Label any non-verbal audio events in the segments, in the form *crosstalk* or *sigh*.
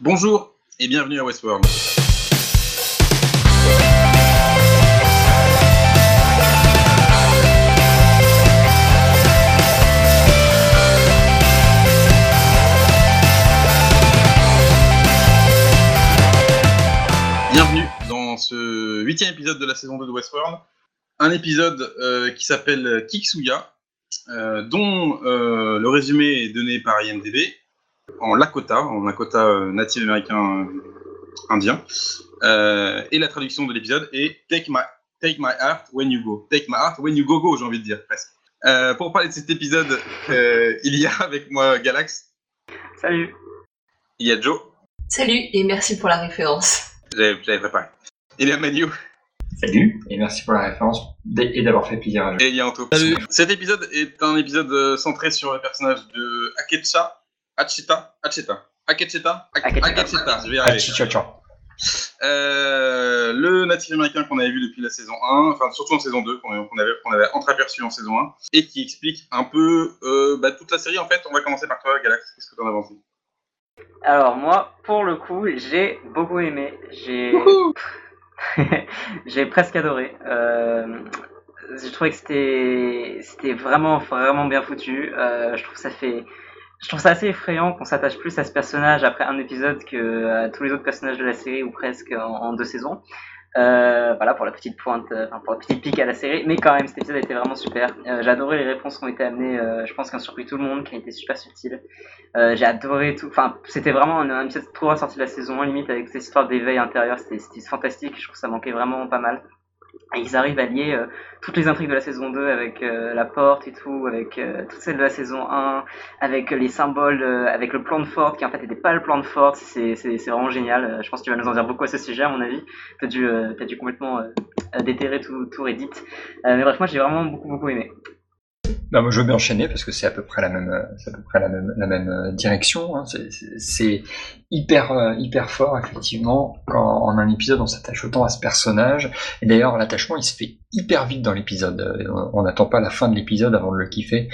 Bonjour et bienvenue à Westworld. Bienvenue dans ce huitième épisode de la saison 2 de Westworld. Un épisode euh, qui s'appelle Kiksuya, euh, dont euh, le résumé est donné par IMDB en Lakota, en Lakota euh, natif américain euh, indien. Euh, et la traduction de l'épisode est Take my, Take my heart when you go. Take my heart when you go go, j'ai envie de dire presque. Euh, pour parler de cet épisode, euh, il y a avec moi Galax, Salut. il y a Joe, Salut et merci pour la référence. j'avais préparé. Il y a Manu Salut, et merci pour la référence et d'avoir fait plaisir à Joe. et il y a Anto. Cet épisode est un épisode centré sur le personnage de Akecha, Achita, Acheta, Akecheta, Ak- Akecheta. Je vais y arriver. Euh, le natif américain qu'on avait vu depuis la saison 1, enfin surtout en saison 2, qu'on qu'on avait, qu'on avait entreaperçu en saison 1, et qui explique un peu euh, bah, toute la série en fait. On va commencer par toi, Galax, qu'est-ce que t'en as pensé? Alors moi, pour le coup, j'ai beaucoup aimé. J'ai *laughs* j'ai presque adoré. Euh, j'ai trouvé que c'était c'était vraiment vraiment bien foutu. Euh, je trouve ça fait je trouve ça assez effrayant qu'on s'attache plus à ce personnage après un épisode que à tous les autres personnages de la série ou presque en, deux saisons. Euh, voilà pour la petite pointe, euh, enfin pour la petite pique à la série, mais quand même cet épisode a été vraiment super. Euh, j'ai adoré les réponses qui ont été amenées. je pense qu'un surpris tout le monde, qui a été super subtil. J'ai adoré tout. Enfin, c'était vraiment un, épisode trop ressorti de la saison 1, limite avec cette histoire d'éveil intérieur. C'était fantastique. Je trouve que ça manquait vraiment pas mal. Et ils arrivent à lier euh, toutes les intrigues de la saison 2 avec euh, la porte et tout, avec euh, toutes celles de la saison 1, avec les symboles, avec le plan de Ford qui en fait n'était pas le plan de Ford. C'est vraiment génial. Je pense que tu vas nous en dire beaucoup à ce sujet, à mon avis. Euh, t'as dû complètement déterrer tout, tout Reddit. Mais bref, moi j'ai vraiment beaucoup beaucoup aimé. Moi, je veux bien enchaîner parce que c'est à peu près la même, euh, à peu près la même, la même euh, direction. hein. C'est- hyper, euh, hyper fort effectivement quand en un épisode on s'attache autant à ce personnage. Et d'ailleurs, l'attachement il se fait hyper vite dans l'épisode. On n'attend pas la fin de l'épisode avant de le kiffer.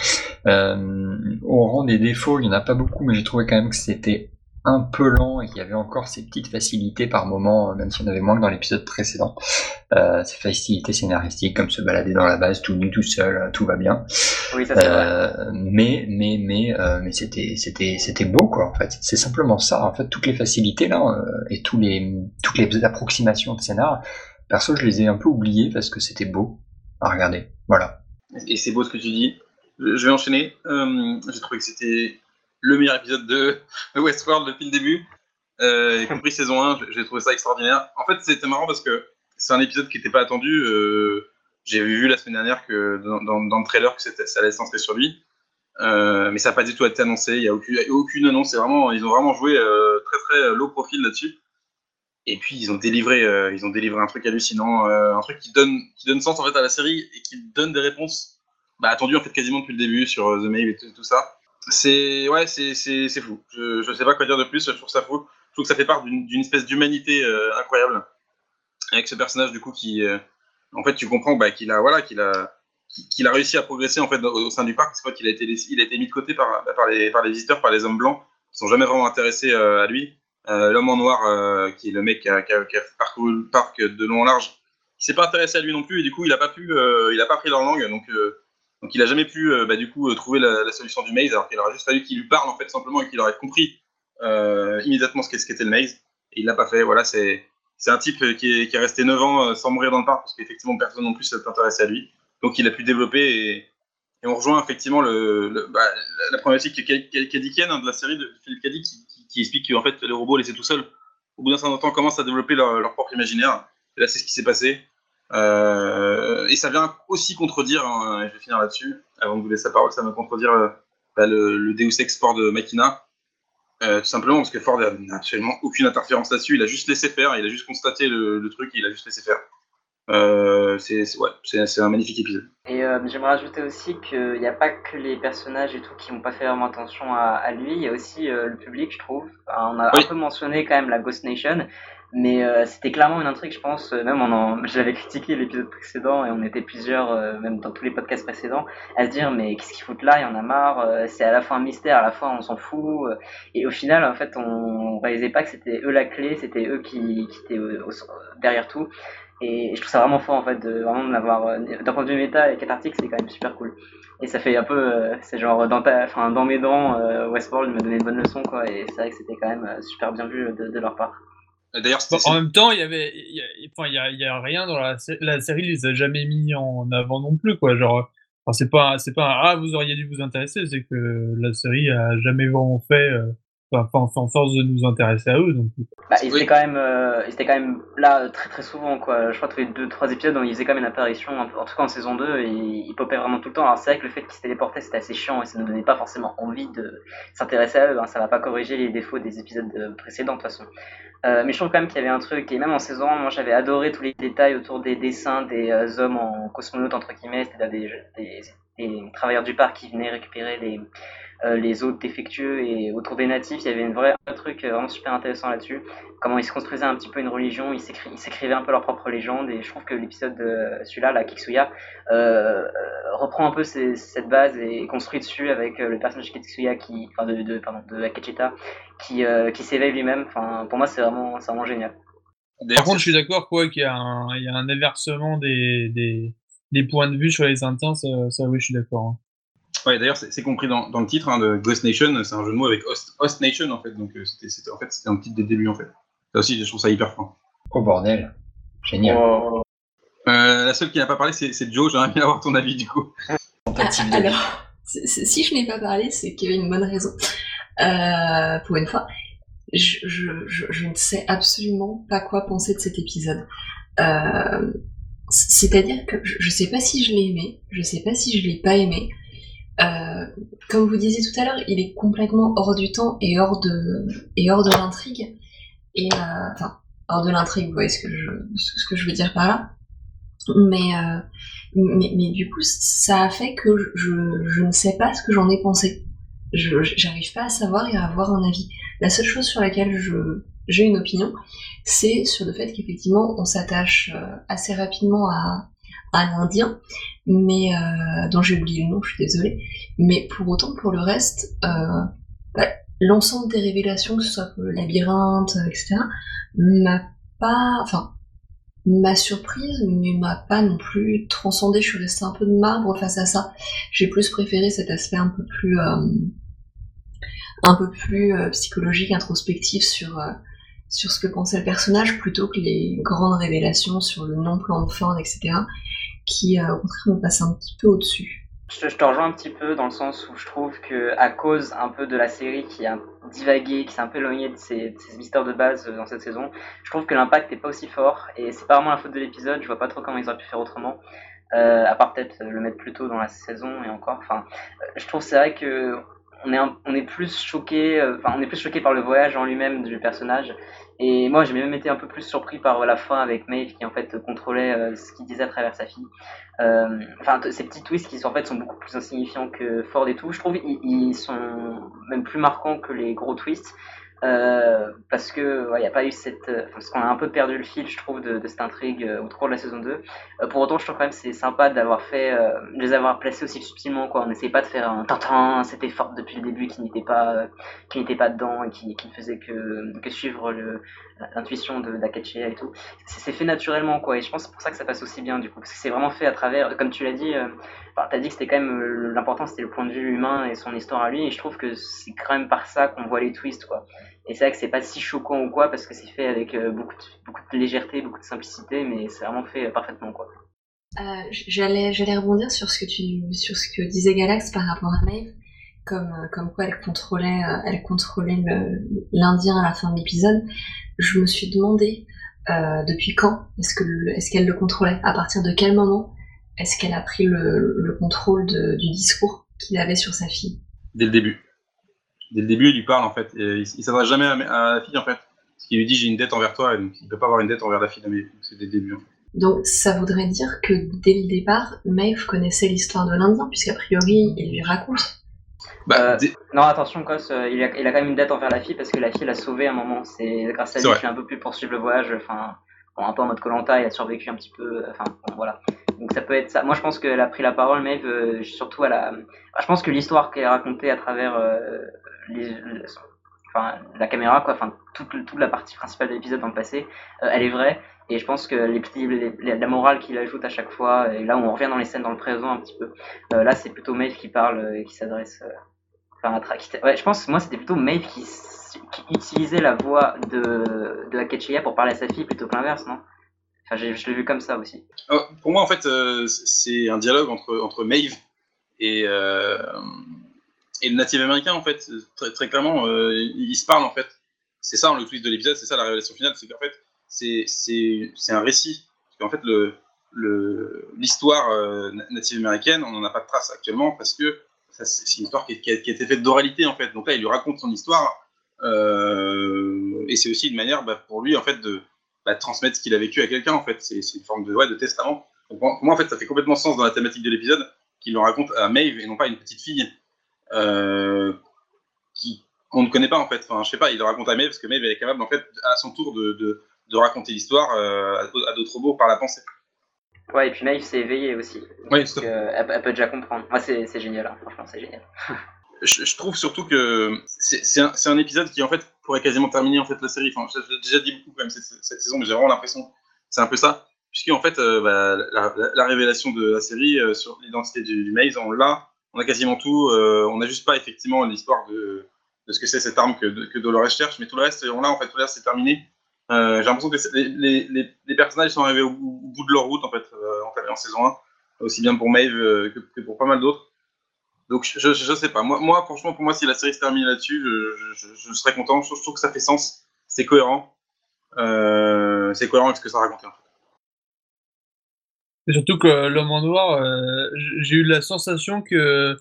Au rang des défauts, il y en a pas beaucoup, mais j'ai trouvé quand même que c'était un peu lent et qu'il y avait encore ces petites facilités par moment, euh, même si on avait moins que dans l'épisode précédent. Euh, ces facilités scénaristiques comme se balader dans la base tout nu, tout seul, euh, tout va bien. Oui, ça c'est vrai. Mais mais mais euh, mais c'était c'était c'était beau quoi en fait c'est simplement ça en fait toutes les facilités là euh, et tous les toutes les approximations de scénar perso je les ai un peu oubliées parce que c'était beau à regarder voilà Et c'est beau ce que tu dis. Je je vais enchaîner. Euh, J'ai trouvé que c'était le meilleur épisode de, *laughs* Westworld depuis le début, euh, y compris saison 1. J'ai- trouvé ça extraordinaire. En fait, c'était marrant parce que c'est un épisode qui n'était pas attendu. Euh, J'ai vu la semaine dernière que dans, le trailer que ça allait se centrer sur lui. Euh, mais ça n'a pas du tout été annoncé. Il n'y a aucune, annonce. Vraiment, ils ont vraiment joué très très low profil là-dessus. Et puis ils ont délivré, ils ont délivré un truc hallucinant, un truc qui donne, qui donne sens en fait à la série et qui donne des réponses bah, attendues en fait quasiment depuis le début sur The Mail et tout ça. C'est ouais, c'est c'est c'est fou. Je je sais pas quoi dire de plus. Je trouve ça fou. Je trouve que ça fait part d'une espèce d'humanité euh, incroyable avec ce personnage du coup qui, euh, en fait, tu comprends bah, qu'il a voilà qu'il a qu'il a réussi à progresser en fait au, sein du parc. C'est pas qu'il a été il a été mis de côté par bah, par les par les visiteurs, par les hommes blancs qui sont jamais vraiment intéressés euh, à lui. L'homme en noir, qui est le mec qui a, parcouru le parc de long en large, qui s'est pas intéressé à lui non plus, et du coup, il a pas pu, il a pas pris leur langue, donc, donc il a jamais pu, euh, bah, du coup, euh, trouver la, solution du maze, alors qu'il aurait juste fallu qu'il lui parle en fait simplement et qu'il aurait compris euh, immédiatement ce qu'était le maze, et il l'a pas fait. Voilà, c'est un type qui est, resté 9 ans sans mourir dans le parc parce qu'effectivement personne non plus s'est intéressé à lui, donc il a pu développer et, on rejoint effectivement bah, la, problématique caddikienne hein, de la série de Philippe Caddy qui, qui, explique qu'en fait les robots laissés tout seuls, au bout d'un certain temps, commencent à développer leur propre imaginaire. Et là, c'est ce qui s'est passé. Euh, et ça vient aussi contredire, hein, je vais finir là-dessus, avant de vous laisser la parole, ça vient contredire euh, bah, le, le Deus Ex Ford de Machina. Euh, tout simplement parce que Ford n'a absolument aucune interférence là-dessus, il a juste laissé faire, il a juste constaté le, le truc, il a juste laissé faire. C'est ouais, un magnifique épisode. Et j'aimerais ajouter aussi qu'il n'y a pas que les personnages et tout qui n'ont pas fait vraiment attention à, à lui, il y a aussi le public, je trouve. Enfin, on a Oui. un peu mentionné quand même la Ghost Nation, Mais euh, c'était clairement une intrigue, je pense. euh, Même on en, *laughs* j'avais critiqué l'épisode précédent et on était plusieurs, euh, même dans tous les podcasts précédents, à se dire mais qu'est-ce qu'ils foutent là? Il y en a marre. euh, c'est à la fois un mystère, à la fois on s'en fout. euh, Et au final, en fait, on réalisait pas que c'était eux la clé, c'était eux qui, qui étaient au- au- derrière tout. Et je trouve ça vraiment fort en fait de vraiment euh, d'un point de vue méta et cathartique, c'est quand même super cool. Et ça fait un peu, euh, c'est genre dans ta, enfin dans mes dents, euh, Westworld me donnait une bonne leçon quoi. Et c'est vrai que c'était quand même euh, super bien vu de, de leur part. D'ailleurs, Bon, en même temps, il y avait, il y a, enfin, il y a, il y a rien dans la, la série, les a jamais mis en avant non plus, quoi. Genre, enfin, c'est pas, c'est pas, un, ah, vous auriez dû vous intéresser, c'est que la série a jamais vraiment fait, euh, enfin, en force de nous intéresser à eux, donc. Bah, ils Oui. étaient quand même, euh, ils étaient quand même là euh, très très souvent quoi. Je crois tous les deux trois épisodes, ils faisaient quand même une apparition, en en tout cas en saison 2, et ils popaient vraiment tout le temps. Alors c'est vrai que le fait qu'ils se téléportaient c'était assez chiant et ça ne donnait pas forcément envie de s'intéresser à eux. hein. Ça va pas corriger les défauts des épisodes euh, précédents de toute façon. Euh, mais je trouve quand même qu'il y avait un truc, et même en saison 1, moi j'avais adoré tous les détails autour des dessins des euh, hommes en cosmonautes entre guillemets, c'est-à-dire des, des, des travailleurs du parc qui venaient récupérer les, euh, les hôtes défectueux et autour des natifs, il y avait un truc euh, vraiment super intéressant là-dessus. Comment ils se construisaient un petit peu une religion, ils s'écri- ils s'écrivaient un peu leur propre légende et je trouve que l'épisode de celui-là, la Kiksuya, euh, euh, reprend un peu cette base et construit dessus avec euh, le personnage Kiksuya qui, enfin de, de, pardon, de Akecheta qui, euh, s'éveille lui-même. Enfin, pour moi, c'est vraiment, vraiment génial. Par contre, je suis d'accord, quoi, qu'il y a un, inversement des, points de vue sur les ça, ça oui, je suis d'accord. hein. Ouais, d'ailleurs, c'est compris dans, dans le titre hein, de Ghost Nation, c'est un jeu de mots avec Host, Host Nation en fait, donc euh, c'était c'était- en fait c'était un titre dès le début en fait. Ça aussi, je trouve ça hyper fort. Oh bordel. Génial. Oh. Euh, la seule qui n'a pas parlé, c'est c'est Joe. J'aimerais bien avoir ton avis du coup. Ah, *laughs* alors, c'est- c'est- si je n'ai pas parlé, c'est qu'il y avait une bonne raison. Euh, pour une fois, je, je, je, je ne sais absolument pas quoi penser de cet épisode. Euh, C'est-à-dire que je, je sais pas si je l'ai aimé, je sais pas si je l'ai pas aimé. Euh, comme vous disiez tout à l'heure, il est complètement hors du temps et hors de et hors de l'intrigue. Et euh, enfin, hors de l'intrigue, vous voyez ce que je ce que je veux dire par là. Mais euh, mais, mais du coup, ça a fait que je, je ne sais pas ce que j'en ai pensé. Je j'arrive pas à savoir et à avoir un avis. La seule chose sur laquelle je j'ai une opinion, c'est sur le fait qu'effectivement on s'attache euh, assez rapidement à, à l'Indien, mais euh, dont j'ai oublié le nom, je suis désolée. Mais pour autant, pour le reste, euh, bah, l'ensemble des révélations, que ce soit pour le labyrinthe, euh, etc., m'a pas, enfin, m'a surprise, mais m'a pas non plus transcendé. Je suis restée un peu de marbre face à ça. J'ai plus préféré cet aspect un peu plus, un peu plus psychologique, introspectif sur sur ce que pensait le personnage, plutôt que les grandes révélations sur le non-plan de Ford, etc., qui euh, au contraire me passent un petit peu au-dessus. Je je te rejoins un petit peu dans le sens où je trouve que à cause un peu de la série qui a divagué, qui s'est un peu éloignée de ses, de mystères de base euh, dans cette saison, je trouve que l'impact n'est pas aussi fort et c'est pas vraiment la faute de l'épisode. Je vois pas trop comment ils auraient pu faire autrement, euh, à part peut-être le mettre plus tôt dans la saison et encore. Enfin, je trouve c'est vrai que on est on est plus choqué, euh, enfin on est plus choqué par le voyage en lui-même du personnage. Et moi j'ai même été un peu plus surpris par la fin avec Maeve qui en fait contrôlait euh, ce qu'il disait à travers sa fille. Euh, enfin, ces petits twists qui sont, en fait sont beaucoup plus insignifiants que Ford et tout, je trouve ils sont même plus marquants que les gros twists. Euh, parce que il n'y a pas eu cette euh, parce qu'on a un peu perdu le fil je trouve de, de cette intrigue euh, au cours de la saison 2 Euh, pour autant je trouve quand même c'est sympa d'avoir fait euh, de les avoir placés aussi subtilement quoi. On n'essayait pas de faire un tintin c'était Ford depuis le début qui n'était pas qui n'était pas dedans et qui, qui ne faisait que, que suivre le l'intuition de d'Akechia et tout. C'est fait naturellement quoi. Et je pense c'est pour ça que ça passe aussi bien du coup. Parce que c'est vraiment fait à travers comme tu l'as dit euh, dit que c'était quand même euh, l'important c'était le point de vue humain et son histoire à lui. Et je trouve que c'est quand même par ça qu'on voit les twists quoi. Et c'est vrai que c'est pas si choquant ou quoi parce que c'est fait avec euh, beaucoup de, beaucoup de légèreté beaucoup de simplicité mais c'est vraiment fait euh, parfaitement quoi. J'allais, j'allais rebondir sur ce que tu, sur ce que disait Galax par rapport à Maeve, comme, euh, comme quoi elle contrôlait, euh, elle contrôlait le- l'Indien à la fin de l'épisode. Je me suis demandé euh, depuis quand est-ce que, le- est-ce qu'elle le contrôlait, à partir de quel moment est-ce qu'elle a pris le, le contrôle de- du discours qu'il avait sur sa fille? Dès le début. Dès le début, il lui parle en fait. Et il il s'adresse jamais à, à la fille en fait. Parce qu'il lui dit j'ai une dette envers toi et donc il peut pas avoir une dette envers la fille. C'est dès le début. en fait. Donc ça voudrait dire que dès le départ, Maeve connaissait l'histoire de l'Indien, puisqu'a priori il lui raconte. Bah, Euh, Non, attention, Cos, euh, il, a, il a quand même une dette envers la fille parce que la fille l'a sauvé à un moment. C'est grâce à lui qu'il a un peu pu poursuivre le voyage. Enfin, bon, un peu en mode Colanta, il a survécu un petit peu. euh, Enfin, bon, voilà. Donc ça peut être ça. Moi, je pense qu'elle a pris la parole, euh, surtout à la. Enfin, je pense que l'histoire qu'elle a racontée à travers euh, les, les- enfin, la caméra, quoi, enfin, toute, toute la partie principale de l'épisode dans le passé, euh, elle est vraie. Et je pense que la morale qu'il ajoute à chaque fois, et là où on revient dans les scènes dans le présent un petit peu, euh, là c'est plutôt Maeve qui parle euh, et qui s'adresse. euh, enfin, à ouais, je pense moi c'était plutôt Maeve qui, utilisait la voix de, de Akechiya pour parler à sa fille plutôt que l'inverse, non? Enfin, je l'ai vu comme ça aussi. Euh, pour moi, en fait, c'est un dialogue entre, entre Maeve et, et le natif américain, en fait. Très, très clairement, ils se parlent, en fait. C'est ça, le twist de l'épisode, c'est ça la révélation finale, c'est qu'en fait, c'est- un récit. Parce qu'en fait, le- le- l'histoire euh, na- native américaine, on n'en a pas de trace actuellement parce que c'est une histoire qui, qui a, qui a été faite d'oralité, en fait. Donc là, il lui raconte son histoire. euh, et c'est aussi une manière bah, pour lui, en fait, de, bah, transmettre ce qu'il a vécu à quelqu'un, en fait. C'est une forme de, ouais, de testament. Donc, pour moi, en fait, ça fait complètement sens dans la thématique de l'épisode qu'il le raconte à Maeve et non pas à une petite fille euh, qui qu'on ne connaît pas, en fait. Enfin, je sais pas, il le raconte à Maeve parce que Maeve, est capable, en fait, à son tour, de, de raconter l'histoire euh, à, à d'autres robots par la pensée. Ouais, et puis Maeve s'est éveillée aussi. Oui, Donc, euh, elle, elle peut déjà comprendre. Moi, c'est c'est génial, hein. franchement, c'est génial. *laughs* je, je trouve surtout que c'est c'est un, un épisode qui en fait pourrait quasiment terminer en fait la série. Enfin, je- j'ai déjà dit beaucoup quand même cette, cette saison, mais j'ai vraiment l'impression que c'est un peu ça, puisque en fait euh, bah, la, la- la révélation de la série euh, sur l'identité du, du Maze, on l'a, on a quasiment tout. euh, on n'a juste pas effectivement l'histoire de, de ce que c'est cette arme que, que Dolores cherche, mais tout le reste, on l'a en fait, tout le reste c'est terminé. Euh, j'ai l'impression que les, personnages sont arrivés au, bout de leur route en fait, euh, en, en saison 1, aussi bien pour Maeve euh, que, pour pas mal d'autres. Donc je, je, sais pas. Moi, franchement, pour moi, si la série se termine là-dessus, je, je, serais content. Je, trouve que ça fait sens. C'est cohérent. C'est cohérent avec ce que ça raconte. Et surtout que l'homme en noir, j'ai eu la sensation que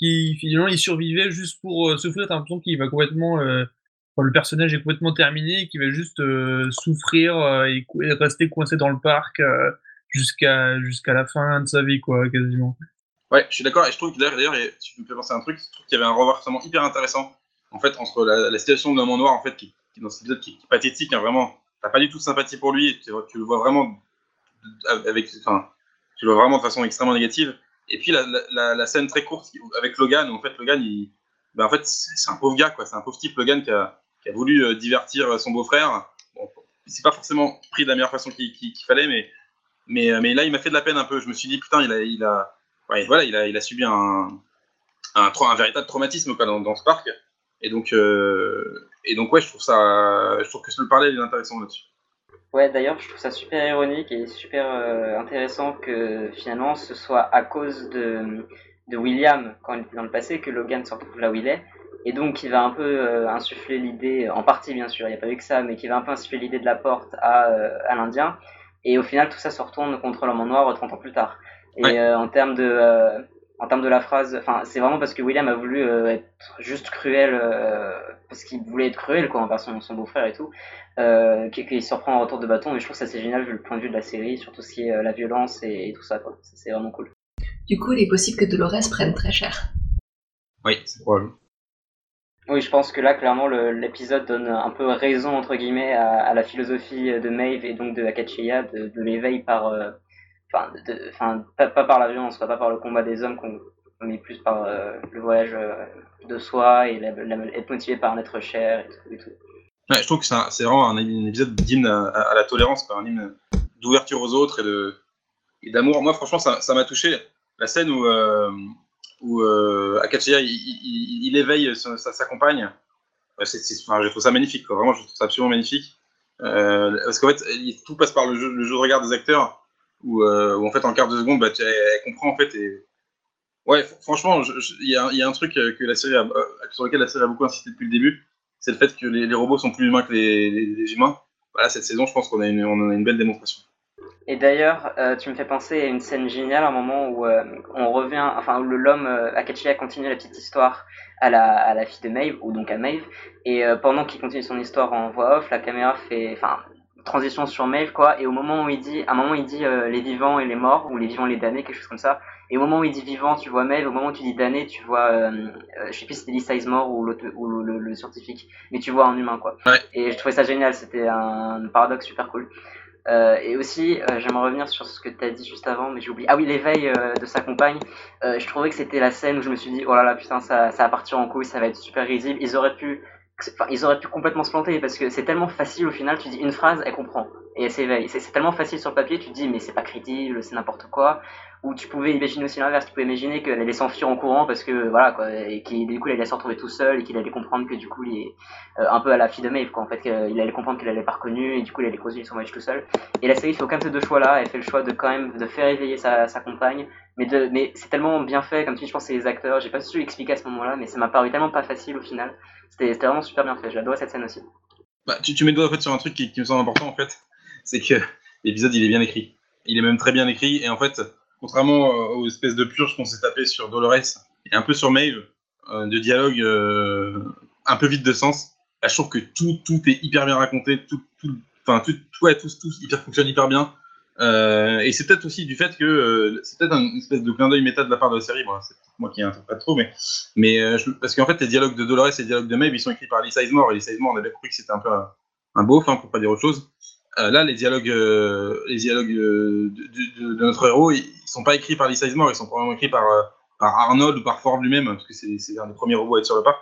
finalement il survivait juste pour euh, souffrir. T'as l'impression qu'il va complètement, le personnage est complètement terminé, et qu'il va juste euh, souffrir euh, et, rester coincé dans le parc euh, jusqu'à jusqu'à la fin de sa vie, quoi, quasiment. Ouais, je suis d'accord. Et je trouve que d'ailleurs, et tu me fais penser à un truc. Je trouve qu'il y avait un renversement hyper intéressant en fait entre la, situation de l'homme noir en fait qui, qui dans cet épisode qui, est pathétique, hein, vraiment. T'as pas du tout de sympathie pour lui. Tu, le vois vraiment avec, enfin, tu le vois vraiment de façon extrêmement négative. Et puis la scène très courte avec Logan, où en fait Logan, il, ben en fait c'est un pauvre gars, quoi. C'est un pauvre type Logan qui a, qui a voulu euh, divertir son beau-frère. Bon, c'est pas forcément pris de la meilleure façon qu'il qu fallait, mais, mais, mais là il m'a fait de la peine un peu. Je me suis dit putain, il a, il voilà, il a, il subi un, véritable traumatisme dans, ce parc. Et donc, euh, et donc ouais, je trouve ça, je trouve que le parallèle est intéressant là-dessus. Ouais, d'ailleurs, je trouve ça super ironique et super euh, intéressant que finalement ce soit à cause de, de William, quand il dans le passé, que Logan se retrouve là où il est. Et donc, il va un peu euh, insuffler l'idée, en partie bien sûr, il n'y a pas eu que ça, mais qui va un peu insuffler l'idée de la porte à, euh, à l'Indien. Et au final, tout ça se retourne contre l'homme en noir 30 ans plus tard. Et ouais. euh, en termes de, euh, en termes de la phrase, enfin, c'est vraiment parce que William a voulu euh, être juste cruel, euh, parce qu'il voulait être cruel, quoi, envers son, son beau-frère et tout, euh, qu'il se reprend en retour de bâton. Et je trouve ça c'est génial vu le point de vue de la série, surtout ce qui est euh, la violence et, et tout ça, quoi. C'est vraiment cool. Du coup, il est possible que Dolores prenne très cher. Oui, c'est probable. Oui, je pense que là, clairement, l'épisode donne un peu raison, entre guillemets, à, la philosophie de Maeve et donc de Akachiya, de, l'éveil par. Euh, enfin, pas, pas, par la violence, pas par le combat des hommes, mais plus par euh, le voyage euh, de soi et être motivé par un être cher et tout. Je trouve que c'est vraiment un, épisode d'hymne à, la tolérance, quoi, un hymne d'ouverture aux autres et d'amour. Moi, franchement, ça m'a touché. La scène où, euh, où euh, il, il, il, éveille sa, sa compagne, je trouve ça magnifique, vraiment, je trouve ça absolument magnifique. Euh, parce qu'en fait, tout passe par le jeu, de regard des acteurs, où, euh, en fait, en quart de seconde, bah, elle, comprend en fait. Ouais, franchement, il y, a un truc que la série euh, sur lequel la série a beaucoup insisté depuis le début, c'est le fait que les, robots sont plus humains que les, humains. Voilà, cette saison, je pense qu'on a, a une belle démonstration. Et d'ailleurs, euh, tu me fais penser à une scène géniale, un moment où euh, on revient, enfin où l'homme euh, Akachiya continue la petite histoire à la, à la fille de Maeve, ou donc à Maeve, et euh, pendant qu'il continue son histoire en voix off, la caméra fait, enfin, transition sur Maeve, quoi, et au moment où il dit, à un moment il dit les vivants et les morts, ou les vivants et les damnés, quelque chose comme ça, et au moment où il dit vivant, tu vois Maeve, au moment où tu dis damné, tu vois, euh, euh, je sais plus si c'était Lee Sizemore ou, ou le, le, scientifique, mais tu vois un humain, quoi. Ouais. Et je trouvais ça génial, c'était un paradoxe super cool. Euh, et aussi, euh, j'aimerais revenir sur ce que tu as dit juste avant, mais j'ai oublié. Ah oui, l'éveil euh, de sa compagne. je trouvais que c'était la scène où je me suis dit, oh là là, putain, ça, ça va partir en couille, ça va être super risible. Ils auraient pu ils auraient pu complètement se planter parce que c'est tellement facile au final, tu dis une phrase, elle comprend et elle s'éveille. C'est tellement facile sur le papier, tu te dis mais c'est pas crédible, c'est n'importe quoi. Ou tu pouvais imaginer aussi l'inverse, tu pouvais imaginer qu'elle allait s'enfuir en courant parce que voilà quoi, et qu'il du coup elle allait se retrouver tout seul et qu'il allait comprendre que du coup il est euh, un peu à la fille de Maeve quoi, en fait qu'il allait comprendre qu'elle allait pas reconnue et du coup il allait continuer son voyage tout seul. Et la série fait aucun de ces deux choix là, elle fait le choix de quand même de faire éveiller sa, compagne, mais, c'est tellement bien fait, comme tu dis, je pense c'est les acteurs, j'ai pas su expliquer à ce moment-là, mais ça m'a paru tellement pas facile au final. C'était vraiment super bien fait, j'adore cette scène aussi. Bah, tu, tu mets le doigt en fait, sur un truc qui, qui me semble important en fait, c'est que l'épisode il est bien écrit. Il est même très bien écrit, et en fait, contrairement aux espèces de purges qu'on s'est tapé sur Dolores et un peu sur Maeve, euh, de dialogue euh, un peu vide de sens, là, je trouve que tout, tout est hyper bien raconté, tout, tout, enfin, tout, ouais, tout, tout hyper, fonctionne hyper bien. Euh, et c'est peut-être aussi du fait que euh, c'est peut-être une espèce de clin d'œil méta de la part de la série. C'est moi qui interprète trop, mais, mais euh, parce qu'en fait, les dialogues de Dolores et les dialogues de Maeve, ils sont écrits par Lisa Sizemore. Et Lisa Sizemore, on avait compris que c'était un peu un, un beauf, hein, pour pas dire autre chose. Euh, là, les dialogues, euh, les dialogues de, de, notre héros, ils, ils sont pas écrits par Lisa Sizemore, ils sont probablement écrits par, Arnold ou par Ford lui-même, parce que c'est un des premiers robots à être sur le parc.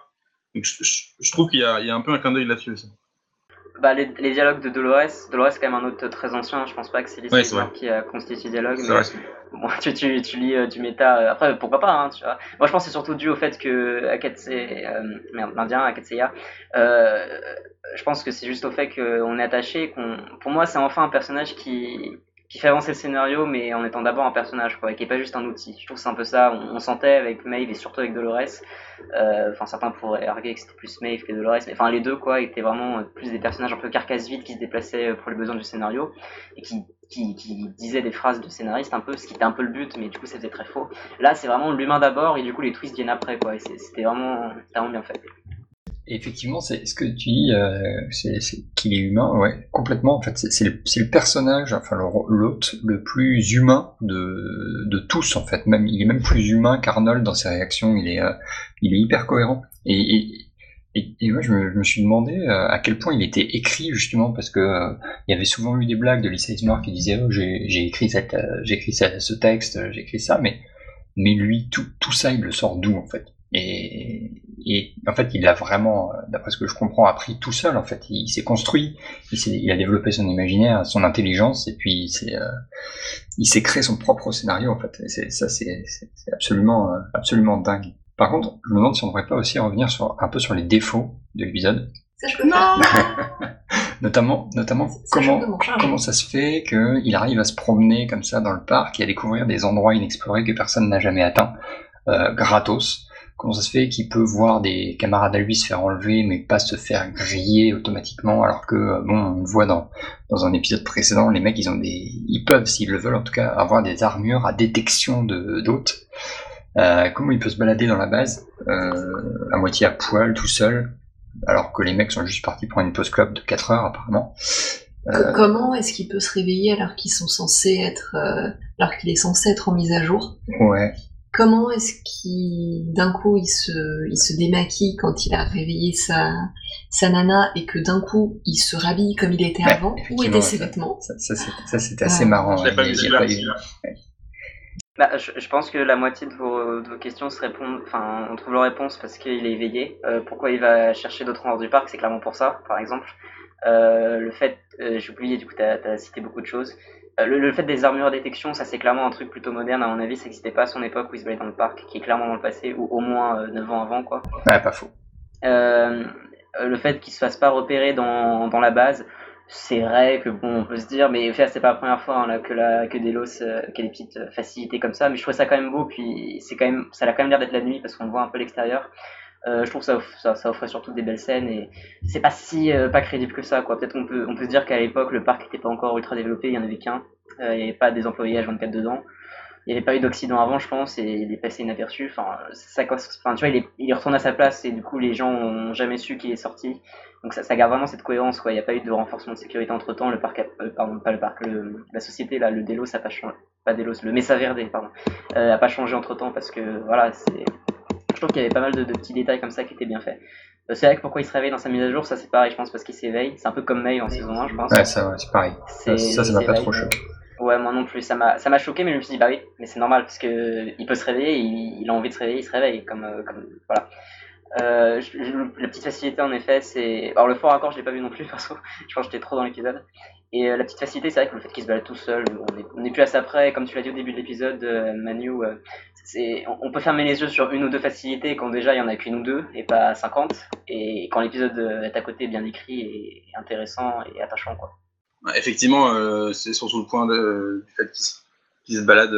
Donc je trouve qu'il y, y, a un peu un clin d'œil là-dessus aussi bah, les, les, dialogues de Dolores, Dolores c'est quand même un autre très ancien, je pense pas que c'est ouais, qui a constitué le dialogue, mais bon, *laughs* tu, tu, tu, lis euh, du méta, euh, après pourquoi pas, hein, tu vois. Moi je pense que c'est surtout dû au fait que Akatse, euh, merde, l'Indien Akatseya, euh, je pense que c'est juste au fait qu'on est attaché, qu'on, pour moi c'est enfin un personnage qui, qui fait avancer le scénario, mais en étant d'abord un personnage, quoi, qui est pas juste un outil. Je trouve que c'est un peu ça. On, sentait avec Maeve et surtout avec Dolores. Euh, enfin, certains pourraient arguer que c'était plus Maeve que Dolores, mais enfin les deux, quoi, étaient vraiment plus des personnages un peu carcasse vide qui se déplaçaient pour les besoins du scénario et qui disaient des phrases de scénariste un peu, ce qui était un peu le but, mais du coup, ça faisait très faux. Là, c'est vraiment l'humain d'abord et du coup, les twists viennent après, quoi. Et c'était vraiment, vraiment bien fait effectivement, c'est ce que tu dis, euh, c'est qu'il est humain, ouais, complètement. En fait, c'est le, le, personnage, enfin l'hôte le plus humain de, de tous, en fait. Même il est même plus humain qu'Arnold dans ses réactions. Il est, euh, il est hyper cohérent. Et, et, et, et moi, je me, je me, suis demandé euh, à quel point il était écrit justement, parce que euh, il y avait souvent eu des blagues de Lisa Ismar qui disaient oh, j'ai écrit cette, euh, j'ai écrit ce texte, j'ai écrit ça, mais mais lui, tout, tout ça, il le sort d'où en fait? Et, et, en fait, il a vraiment, d'après ce que je comprends, appris tout seul. En fait, il, s'est construit, il, il, a développé son imaginaire, son intelligence, et puis euh, il s'est créé son propre scénario. En fait, et ça, c'est absolument, euh, absolument dingue. Par contre, je me demande si on ne devrait pas aussi revenir sur, un peu sur les défauts de l'épisode. Pas. *laughs* notamment, notamment ça, comment, comment ça se fait qu'il arrive à se promener comme ça dans le parc et à découvrir des endroits inexplorés que personne n'a jamais atteint, euh, gratos Comment ça se fait qu'il peut voir des camarades à lui se faire enlever mais pas se faire griller automatiquement alors que euh, bon on le voit dans, dans un épisode précédent les mecs ils ont des ils peuvent s'ils le veulent en tout cas avoir des armures à détection de d'hôtes. Euh, comment il peut se balader dans la base euh, à moitié à poil tout seul alors que les mecs sont juste partis pour une pause club de 4 heures apparemment. Euh... comment est-ce qu'il peut se réveiller alors qu'ils sont censés être euh, alors qu'il est censé être en mise à jour? Ouais Comment est-ce qu'il, d'un coup, il se, il se démaquille quand il a réveillé sa, sa nana et que d'un coup, il se rhabille comme il était avant? Où étaient ses vêtements Ça, ça c'était assez marrant. Je pas vu, pas bah, je, je, pense que la moitié de vos, de vos questions se répondent, enfin, on trouve leur réponse parce qu'il est éveillé. Euh, pourquoi il va chercher d'autres endroits du parc, c'est clairement pour ça, par exemple. Euh, le fait, euh, j'ai oublié, du coup, tu as, as, cité beaucoup de choses. Euh, le, le, fait des armures à détection, ça c'est clairement un truc plutôt moderne, à mon avis, ça n'existait pas à son époque où il se baladait dans le parc, qui est clairement dans le passé, ou au moins euh, 9 ans avant, quoi. Ouais, pas faux. Euh, le fait qu'il se fasse pas repérer dans, dans la base, c'est vrai que bon, on peut se dire, mais c'est pas la première fois hein, là, que, la, que Delos, euh, a des petites facilités comme ça, mais je trouve ça quand même beau, puis c'est quand même, ça a quand même l'air d'être la nuit parce qu'on voit un peu l'extérieur. Euh, je trouve que ça, offrait surtout des belles scènes et c'est pas si euh, pas crédible que ça quoi. Peut-être qu'on peut on peut se dire qu'à l'époque le parc n'était pas encore ultra développé, il y en avait qu'un, euh, il n'y avait pas des employés H24 dedans. il n'y avait pas eu d'Occident avant, je pense, et il est passé inaperçu. Enfin, ça, enfin, tu vois, il est, il retourne à sa place et du coup, les gens ont jamais su qu'il est sorti. Donc ça, garde vraiment cette cohérence, quoi. Il n'y a pas eu de renforcement de sécurité entre temps. Le parc, euh, pardon, pas le parc, la société, là, le Delos, ça n'a pas changé. Pas Delos, le Mesa Verde, pardon, euh, a pas changé entre temps parce que, voilà, c'est. Je trouve qu'il y avait pas mal de, petits détails comme ça qui étaient bien faits. Euh, c'est vrai que pourquoi il se réveille dans sa mise à jour, ça c'est pareil, je pense, parce qu'il s'éveille. C'est un peu comme May en saison 1, je pense. Ouais, ça, c'est pareil. Ça, ça m'a pas trop choqué. Ouais, moi non plus. Ça m'a, ça m'a choqué, mais je me suis dit, bah oui, mais c'est normal, parce que il peut se réveiller, il, il a envie de se réveiller, il se réveille. Comme, euh, comme, voilà. Euh, la petite facilité, en effet, c'est. Alors, le fort accord, je l'ai pas vu non plus, *laughs* parce que je pense que j'étais trop dans l'épisode. Et euh, la petite facilité, c'est vrai que le fait qu'il se balade tout seul, on est, plus à ça près, comme tu l'as dit au début de l'épisode, euh, Manu, c'est, on, peut fermer les yeux sur une ou deux facilités quand déjà il y en a qu'une ou deux, et pas 50. Et quand l'épisode est à côté, bien écrit et intéressant et attachant, quoi. Effectivement, c'est surtout le point du fait qu'il se balade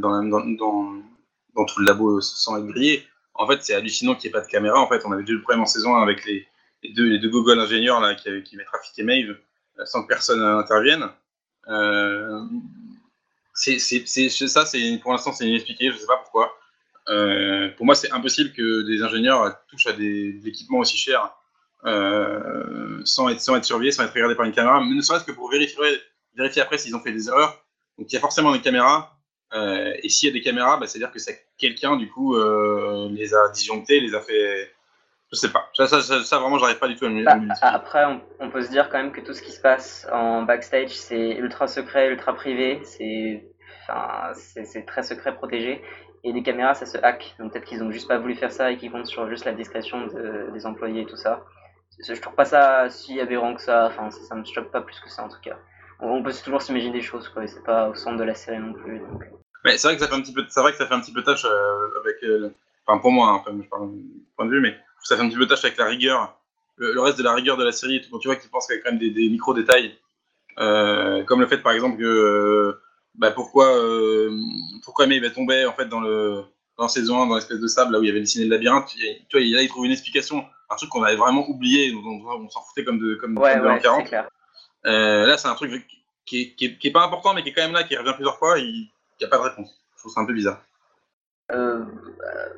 dans, dans, dans, tout le labo sans être grillé. En fait, c'est hallucinant qu'il n'y ait pas de caméra. En fait, on avait déjà le problème en saison 1 avec les, deux, les Google ingénieurs là, qui, qui avaient trafiqué Maeve euh, sans que personne n'intervienne. Euh, ça, pour l'instant, c'est inexpliqué. Je ne sais pas pourquoi. Euh, pour moi, c'est impossible que des ingénieurs touchent à des, équipements aussi chers sans, être, sans être surveillé, sans être regardé par une caméra, ne serait-ce que pour vérifier, vérifier après s'ils ont fait des erreurs. Donc il y a forcément des caméras, euh, et s'il y a des caméras, bah, c'est-à-dire que quelqu'un, du coup, euh, les a disjonctés, les a fait. Je sais pas. Ça, ça, ça, vraiment, j'arrive pas du tout à me bah, Après, on, on, peut se dire quand même que tout ce qui se passe en backstage, c'est ultra secret, ultra privé, c'est enfin, très secret, protégé. Et les caméras, ça se hack. Donc peut-être qu'ils ont juste pas voulu faire ça et qu'ils comptent sur juste la discrétion de, des employés et tout ça je trouve pas ça si aberrant que ça, enfin ça, me choque pas plus que ça en tout cas. On peut toujours s'imaginer des choses quoi, et c'est pas au centre de la série non plus. Donc... Mais c'est vrai que ça fait un petit peu, c'est vrai que ça fait un petit peu tâche euh, avec, euh, enfin pour moi, hein, enfin, je parle de point de vue, mais ça fait un petit peu tâche avec la rigueur, le, reste de la rigueur de la série. Quand tu vois qu'ils pensent qu'il y a quand même des, des micro détails, euh, comme le fait par exemple que bah, pourquoi pourquoi May va tomber en fait dans le dans saison 1 dans l'espèce de sable là où il y avait dessiné le labyrinthe. Tu vois, là il trouve une explication un truc qu'on avait vraiment oublié, on, on s'en foutait comme de, comme ouais, de ouais, 40. Euh, là, c'est un truc qui est, qui, est, qui est, pas important, mais qui est quand même là, qui revient plusieurs fois, et il n'y a pas de réponse. Je trouve ça un peu bizarre. Il euh,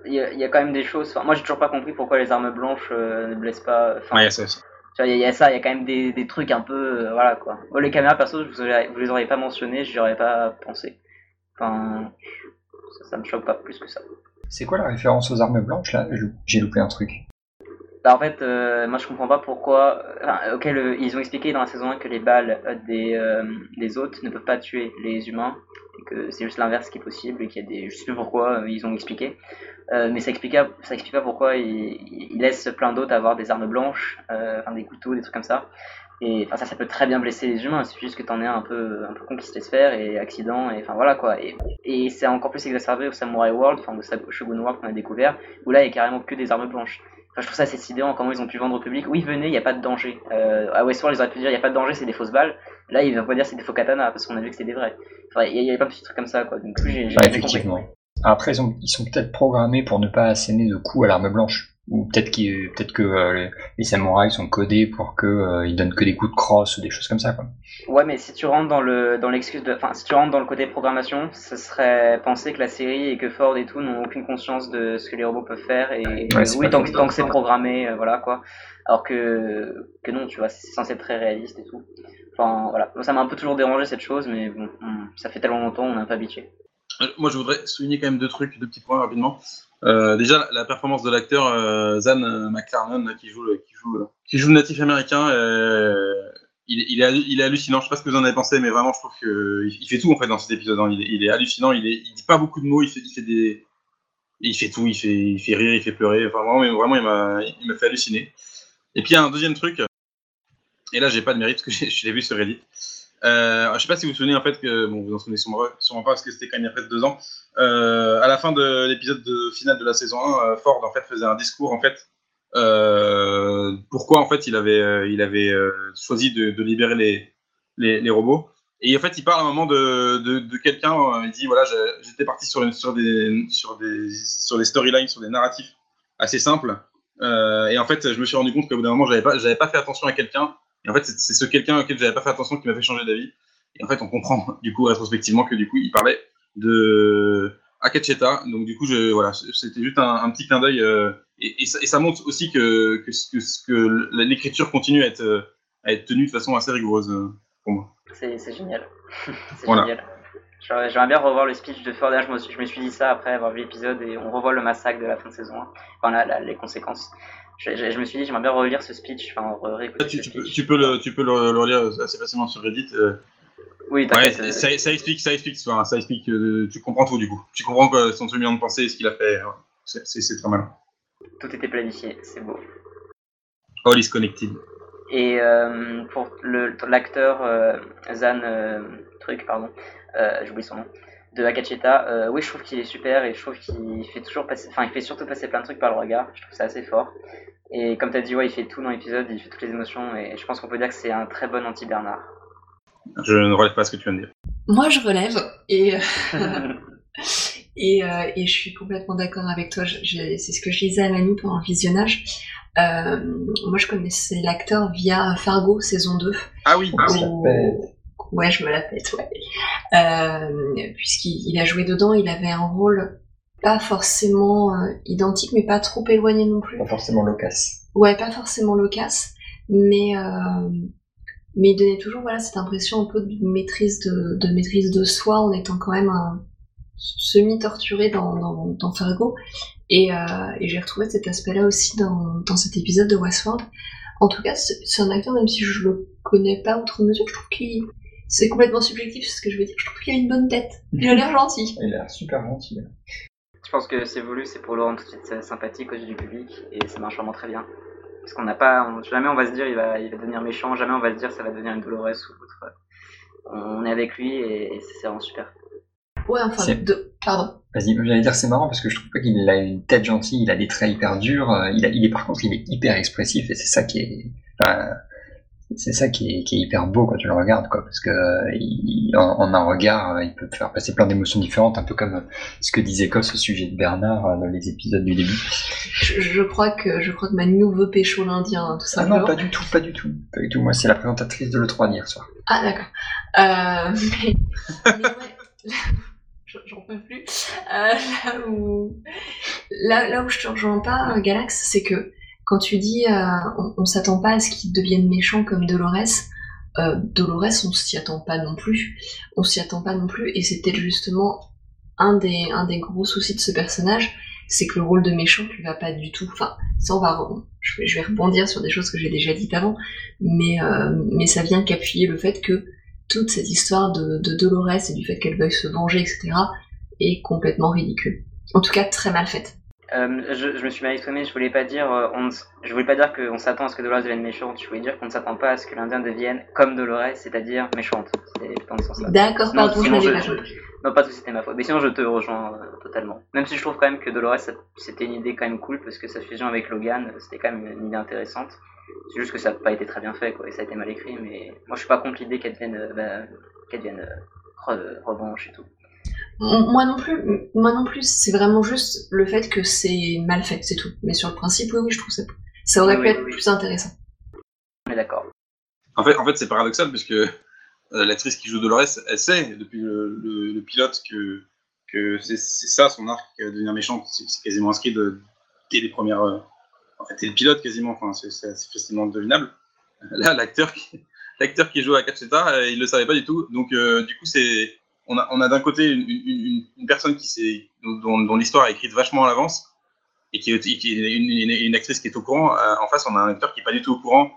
y, y, a quand même des choses. Enfin, moi, j'ai toujours pas compris pourquoi les armes blanches euh, ne blessent pas. Enfin, ouais, il y a ça aussi. Il y, a ça, il y a quand même des, des trucs un peu. Euh, voilà quoi. Moi, les caméras, perso, vous, vous les auriez pas mentionnées, j'y aurais pas pensé. Enfin, ça, ça me choque pas plus que ça. C'est quoi la référence aux armes blanches là? J'ai loupé un truc. Bah, en fait, euh, moi je comprends pas pourquoi. Enfin, ok, ils ont expliqué dans la saison 1 que les balles des, euh, des hôtes ne peuvent pas tuer les humains, et que c'est juste l'inverse qui est possible, et qu'il y a des. Je sais plus pourquoi, euh, ils ont expliqué. mais ça explique, ça explique pas pourquoi ils, laissent plein d'autres avoir des armes blanches, enfin des couteaux, des trucs comme ça. Et enfin, ça, ça peut très bien blesser les humains, c'est juste que t'en es un peu, un peu con qui se faire, et accident, et enfin voilà quoi. Et, et c'est encore plus exacerbé au Samurai World, enfin au Shogun World qu'on a découvert, où là il y a carrément que des armes blanches je trouve ça assez sidérant comment ils ont pu vendre au public. Oui, venez, il n'y a pas de danger. Euh, à Westworld, ils auraient pu dire il n'y a pas de danger, c'est des fausses balles. Là, ils vont pas dire c'est des faux katanas parce qu'on a vu que c'était des vrais. Enfin, il y, a pas de petits trucs comme ça, quoi. Donc, j'ai, bah, effectivement. Après, ils, ils sont peut-être programmés pour ne pas asséner de coups à l'arme blanche. Ou peut-être peut que euh, les samouraïs sont codés pour qu'ils euh, donnent que des coups de crosse ou des choses comme ça. Quoi. Ouais, mais si tu rentres dans le dans l'excuse de, enfin, si tu rentres dans le côté programmation, ce serait penser que la série et que Ford et tout n'ont aucune conscience de ce que les robots peuvent faire et oui, tant, que c'est programmé, euh, voilà quoi. Alors que que non, tu vois, c'est censé être très réaliste et tout. Enfin voilà, ça m'a un peu toujours dérangé cette chose, mais bon, ça fait tellement longtemps, on n'est pas habitué. Moi, je voudrais souligner quand même deux trucs, deux petits points rapidement. Euh, déjà, la performance de l'acteur euh, Zan McClarnon qui joue, le natif américain, euh, il, est, hallucinant. Je sais pas ce que vous en avez pensé, mais vraiment, je trouve qu'il il fait tout en fait dans cet épisode. Hein. Il, est, hallucinant. Il, il dit pas beaucoup de mots. Il fait, tout. Il fait, rire, il fait pleurer. Vraiment, vraiment, il m'a fait halluciner. Et puis il y a un deuxième truc. Et là, j'ai pas de mérite parce que je l'ai vu sur Reddit. Euh, je sais pas si vous vous souvenez en fait que vous en souvenez sûrement, pas parce que c'était quand même il y a près de deux ans. Euh, à la fin de l'épisode de finale de la saison 1, euh, Ford en fait faisait un discours en fait. Euh, pourquoi en fait il avait il avait choisi de, libérer les, les, robots et en fait il parle à un moment de, de, de quelqu'un il dit voilà j'étais parti sur sur des sur des sur des storylines sur des narratifs assez simples et en fait je me suis rendu compte qu'au bout d'un moment j'avais pas pas fait attention à quelqu'un et en fait, c'est ce quelqu'un auquel j'avais pas fait attention qui m'a fait changer d'avis. Et en fait, on comprend *laughs* du coup rétrospectivement que du coup, il parlait de Akacheta. Donc du coup, je, voilà, c'était juste un, un, petit clin d'œil. Euh, et, et, ça, et, ça, montre aussi que, que, que, que l'écriture continue à être, à être tenue de façon assez rigoureuse euh, pour moi. C'est génial. *laughs* voilà. génial. J'aimerais bien revoir le speech de Ford. Je me, suis, je me suis dit ça après avoir vu l'épisode et on revoit le massacre de la fin de saison 1. Enfin, la, la, les conséquences. Je, je, je, me suis dit, j'aimerais bien relire ce speech. Enfin, tu, tu. Peux, tu, peux le, tu peux le, le relire assez facilement sur Reddit. Euh, oui, ouais, ça, ça, explique, ça explique, enfin, ça explique euh, tu comprends tout du coup. Tu comprends que son millions de pensée et ce qu'il a fait. C'est très mal. Tout était planifié, c'est beau. All is connected. Et euh, pour l'acteur euh, Zan euh, truc, pardon, euh, j'oublie son nom, de Akacheta, euh, oui, je trouve qu'il est super et je trouve qu'il fait toujours passer, enfin, il fait surtout passer plein de trucs par le regard. Je trouve ça assez fort. Et comme tu as dit, ouais, il fait tout dans l'épisode, il fait toutes les émotions et je pense qu'on peut dire que c'est un très bon anti-Bernard. Je ne relève pas ce que tu viens de dire. Moi, je relève et. *laughs* *laughs* et, euh, et, je suis complètement d'accord avec toi. C'est ce que je disais à Manu pendant le visionnage. Euh, moi, je connaissais l'acteur via Fargo saison 2. Ah oui, ah où... Ouais, je me la pète, ouais. Euh, Puisqu'il a joué dedans, il avait un rôle pas forcément euh, identique, mais pas trop éloigné non plus. Pas forcément loquace. Ouais, pas forcément loquace, mais euh, mais il donnait toujours voilà cette impression un peu de maîtrise de, de maîtrise de soi en étant quand même un semi torturé dans, dans, dans Fargo et, euh, et j'ai retrouvé cet aspect-là aussi dans, dans cet épisode de Westworld. En tout cas, c'est un acteur même si je le connais pas outre mesure, je trouve qu'il c'est complètement subjectif ce que je veux dire. Je trouve qu'il a une bonne tête. Il a l'air gentil. Il a l'air super gentil. Je pense que c'est voulu, c'est pour le rendre tout de suite sympathique aux yeux du public et ça marche vraiment très bien. Parce qu'on n'a pas, on, jamais on va se dire il va, il va devenir méchant, jamais on va se dire ça va devenir une Dolores ou autre. On est avec lui et, et c'est vraiment super. Ouais, enfin, de... pardon. Vas-y, j'allais dire c'est marrant parce que je trouve pas qu'il a une tête gentille, il a des traits hyper durs, euh, il, a, il est par contre il est hyper expressif et c'est ça qui est, enfin, c'est ça qui est, qui est, hyper beau quand tu le regardes, quoi, parce que il, en, en, un regard, euh, il peut te faire passer plein d'émotions différentes, un peu comme ce que disait Cos au sujet de Bernard euh, dans les épisodes du début. Je, je crois que je crois que Manu veut pécho l'Indien, hein, tout ça. Ah non, pas du tout, pas du tout, pas du tout. Moi, c'est la présentatrice de l'E3 d'hier soir. Ah d'accord. Euh, mais, mais ouais, *laughs* j'en peux plus. Euh, là où là, là où je te rejoins pas, Galax, c'est que quand tu dis euh, on, on s'attend pas à ce qu'ils deviennent méchants comme Dolores, euh, Dolores on s'y attend pas non plus. On s'y attend pas non plus et c'était justement un des, un des gros soucis de ce personnage, c'est que le rôle de méchant lui va pas du tout. Enfin, ça on va, je vais, rebondir sur des choses que j'ai déjà dites avant, mais, euh, ça vient qu'appuyer le fait que toute cette histoire de Dolores et du fait qu'elle veuille se venger, etc., est complètement ridicule. En tout cas, très mal faite. Euh, je, je, me suis mal exprimé, je voulais pas dire, euh, on, je voulais pas dire qu'on s'attend à ce que Dolores devienne méchante, je voulais dire qu'on ne s'attend pas à ce que l'Indien devienne comme Dolores, c'est-à-dire méchante. C'est dans ce sens-là. D'accord, pardon, je je, je, Non, pas tout, c'était ma faute. Mais sinon, je te rejoins euh, totalement. Même si je trouve quand même que Dolores, c'était une idée quand même cool, parce que sa fusion avec Logan, c'était quand même une idée intéressante. C'est juste que ça n'a pas été très bien fait, quoi, et ça a été mal écrit, mais moi je suis pas contre l'idée qu'elle devienne, bah, qu'elle devienne re revanche et tout. Moi non plus, moi non plus, c'est vraiment juste le fait que c'est mal fait, c'est tout. Mais sur le principe, oui, oui, je trouve ça, ça aurait oui, pu oui, être oui. plus intéressant. On est d'accord. En fait, en fait c'est paradoxal puisque euh, l'actrice qui joue Dolores, elle sait depuis le, le, le pilote que, que c'est ça son arc, euh, devenir méchante. C'est quasiment inscrit de, dès les premières. Euh, en fait, c'est le pilote quasiment, enfin, c'est facilement devinable. Là, l'acteur qui, l'acteur qui joue à Cacheta, il le savait pas du tout. Donc, euh, du coup, c'est on a, d'un côté une, personne qui dont, dont l'histoire est écrite vachement à l'avance et qui est, une, actrice qui est au courant. Euh, en face, on a un acteur qui est pas du tout au courant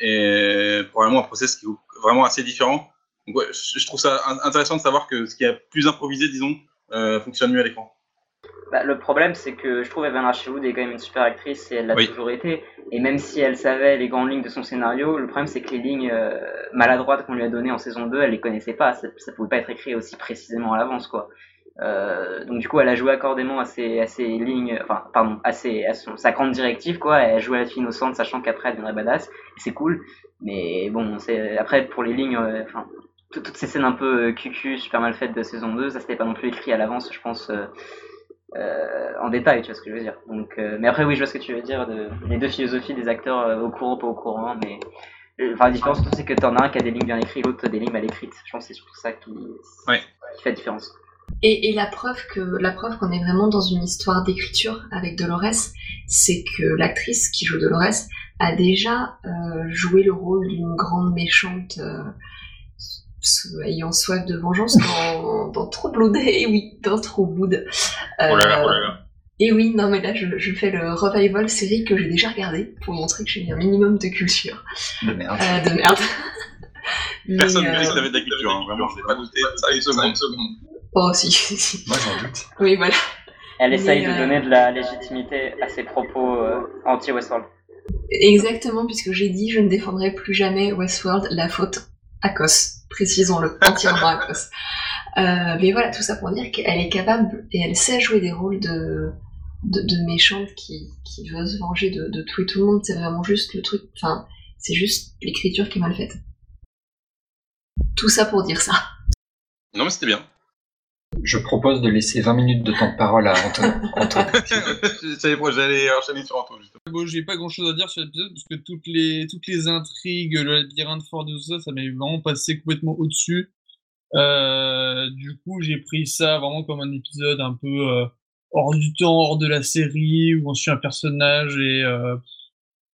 et probablement un process qui est vraiment assez différent. Donc, je trouve ça intéressant de savoir que ce qui est plus improvisé, disons, euh, fonctionne mieux à l'écran. Bah, le problème, c'est que je trouve Evan Wood est quand même une super actrice et elle l'a oui. toujours été. Et même si elle savait les grandes lignes de son scénario, le problème, c'est que les lignes euh, maladroites qu'on lui a données en saison 2, elle les connaissait pas. Ça, ça pouvait pas être écrit aussi précisément à l'avance, quoi. Euh, donc du coup, elle a joué accordément à ses, à ses lignes, enfin, pardon, à, ses, à son, sa grande directive, quoi. Elle a joué à la fille innocente, sachant qu'après, elle deviendrait badass. Et c'est cool. Mais bon, c'est après, pour les lignes, euh, enfin, toutes ces scènes un peu cucu, super mal faites de saison 2, ça c'était pas non plus écrit à l'avance, je pense. Euh, en détail, tu vois ce que je veux dire. Donc, euh, mais après, oui, je vois ce que tu veux dire, de, les deux philosophies des acteurs euh, au courant, pas au courant, mais enfin, la différence, c'est que t'en as un qui a des lignes bien écrites, l'autre des lignes mal écrites. Je pense que c'est surtout ça qui, ouais. qui fait la différence. Et, et la preuve que la preuve qu'on est vraiment dans une histoire d'écriture avec Dolores, c'est que l'actrice qui joue Dolores a déjà euh, joué le rôle d'une grande méchante euh, ayant soif de vengeance dans, dans True Blood. *laughs* Et oui, dans True Blood. Oh là là, Euh, oh là là. et oui, non mais là je, je fais le revival série que j'ai déjà regardé pour montrer que j'ai un minimum de culture. De merde. Euh, de merde. *laughs* Personne ne euh, que t'avais de la culture, hein. vraiment, je l'ai pas douté. Ça, une seconde, une seconde. Oh si, si, si. Moi, j'en doute. Oui, voilà. Elle Mais, essaye de euh, donner de la légitimité à ses propos euh, anti-Westworld. Exactement, puisque j'ai dit je ne défendrai plus jamais Westworld, la faute à Kos. Précisons-le, entièrement à Kos. *laughs* Euh, mais voilà, tout ça pour dire qu'elle est capable et elle sait jouer des rôles de, de, de méchante qui, qui veut se venger de, de tout et tout le monde. C'est vraiment juste le truc, enfin, c'est juste l'écriture qui est mal faite. Tout ça pour dire ça. Non, mais c'était bien. Je propose de laisser 20 minutes de temps de parole à Antoine. *laughs* Antoine. je savais pas, j'allais enchaîner sur Antoine, justement. Bon, j'ai pas grand chose à dire sur l'épisode parce que toutes les, toutes les intrigues, le labyrinthe fort de tout ça, ça m'est vraiment passé complètement au-dessus. Euh, du coup, j'ai pris ça vraiment comme un épisode un peu euh, hors du temps, hors de la série, où on suit un personnage et euh,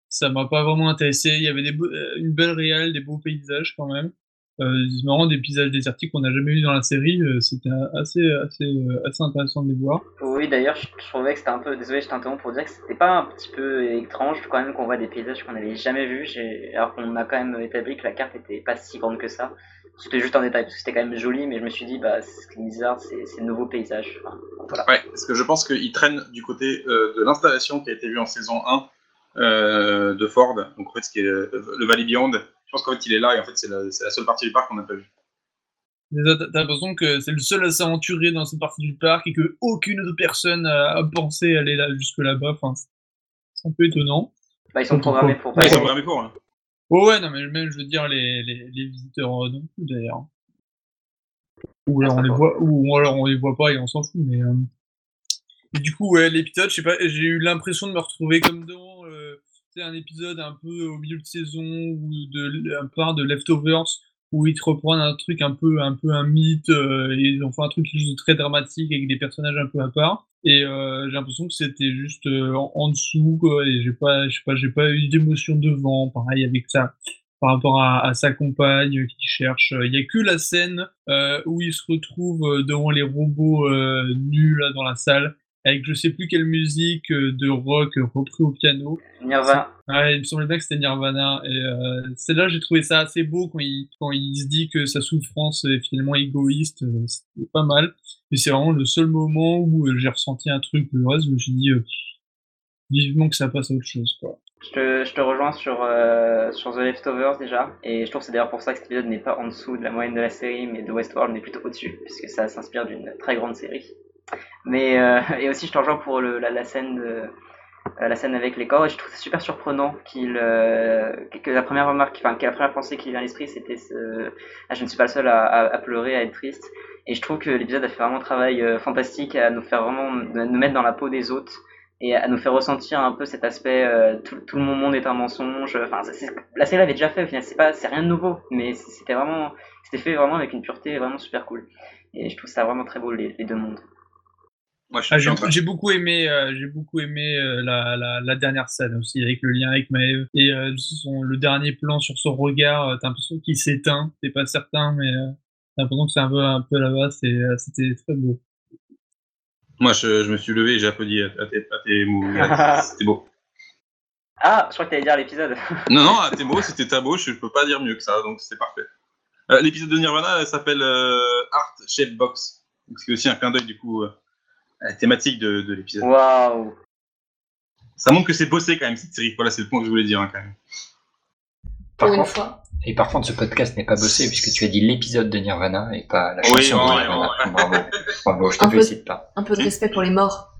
ça m'a pas vraiment intéressé. Il y avait une belle réale, des beaux paysages quand même. Euh, c'est marrant, des paysages désertiques qu'on n'a jamais vu dans la série. C'était assez, assez, assez intéressant de les voir. Oui, d'ailleurs, je, trouvais que c'était un peu. Désolé, je t'interromps pour dire que c'était pas un petit peu étrange quand même qu'on voit des paysages qu'on n'avait jamais vus, alors qu'on a quand même établi que la carte était pas si grande que ça. C'était juste un détail parce que c'était quand même joli, mais je me suis dit, bah, ce qui est bizarre, c'est c'est le nouveau paysage. Enfin, voilà. Ouais, parce que je pense qu'il traîne du côté euh, de l'installation qui a été vue en saison 1 euh, de Ford, donc en fait, ce qui est le, le Valley Beyond. Je pense qu'en fait, il est là et en fait, c'est la, c'est la seule partie du parc qu'on n'a pas vue. T'as l'impression que c'est le seul à s'aventurer dans cette partie du parc et que aucune autre personne a, pensé aller là jusque là-bas. Enfin, c'est- un peu étonnant. Bah, ils sont programmés pour pas. Ouais, ils sont programmés pour. hein. Oh ouais, non mais même je veux dire les, les, les visiteurs euh, non plus d'ailleurs. Ou alors on les voit, ou alors on les voit pas et on s'en fout. Mais euh, et du coup ouais, l'épisode, je sais pas, j'ai eu l'impression de me retrouver comme dans euh, un épisode un peu au milieu de saison ou de un peu de leftovers où ils te reprennent un truc un peu un peu un mythe euh, et ils ont fait un truc de très dramatique avec des personnages un peu à part et euh, j'ai l'impression que c'était juste euh, en, en dessous quoi et j'ai pas je sais pas j'ai pas eu d'émotion devant pareil avec ça par rapport à, à sa compagne qui cherche il y a que la scène euh, où il se retrouve euh, devant les robots euh, nus là dans la salle avec je sais plus quelle musique euh, de rock euh, repris au piano Nirvana. Ouais, il me semblait bien que c'était Nirvana. Et euh, celle-là, j'ai trouvé ça assez beau quand il, quand il se dit que sa souffrance est finalement égoïste. euh, C'était pas mal. Et c'est vraiment le seul moment où euh, j'ai ressenti un truc. Le reste, je me suis dit euh, vivement que ça passe à autre chose. Je te, rejoins sur, euh, sur The Leftovers déjà, et je trouve que c'est d'ailleurs pour ça que cet épisode n'est pas en dessous de la moyenne de la série, mais de Westworld, mais plutôt au-dessus, puisque ça s'inspire d'une très grande série. Mais, euh, *laughs* et aussi, je te rejoins pour la, scène la scène avec les corps, et je trouve ça super surprenant qu'il, que la première remarque, que la première pensée qui vient à l'esprit, c'était ah, je ne suis pas le seul à pleurer, à être triste. Et je trouve que l'épisode a fait vraiment un travail euh, fantastique à nous faire vraiment, à nous mettre dans la peau des autres et à nous faire ressentir un peu cet aspect euh, tout, tout le monde est un mensonge enfin la série l'avait déjà fait au final c'est pas c'est rien de nouveau mais c'était vraiment c'était fait vraiment avec une pureté vraiment super cool et je trouve ça vraiment très beau les, les deux mondes Moi, Ah, j'ai beaucoup aimé, euh, j'ai beaucoup aimé euh, la, la, la dernière scène aussi avec le lien avec Maëv et euh, son, le dernier plan sur son regard. euh, T'as l'impression qu'il s'éteint. T'es pas certain, mais t'as l'impression que c'est un peu un peu là-bas. euh, C'était très beau. Moi, je, je me suis levé et j'ai applaudi à, à tes, à tes mots. *laughs* C'était beau. ah je crois que t'allais dire l'épisode *laughs* Non, non, à tes mots, c'était ta beau, je peux pas dire mieux que ça, donc c'était parfait. Euh, L'épisode de Nirvana elle s'appelle euh, Art Shape Box. C'est aussi un clin d'œil du coup euh, à la thématique de, de l'épisode. waouh Ça montre que c'est bossé quand même cette série. Voilà, c'est le point que je voulais dire hein, quand même. Pour Par une fois. et par contre, ce podcast n'est pas bossé puisque tu as dit l'épisode de Nirvana et pas la Oui, chanson ouais, de Nirvana. Bravo. Bravo, je te Un peu- félicite pas. Un peu de respect pour les morts.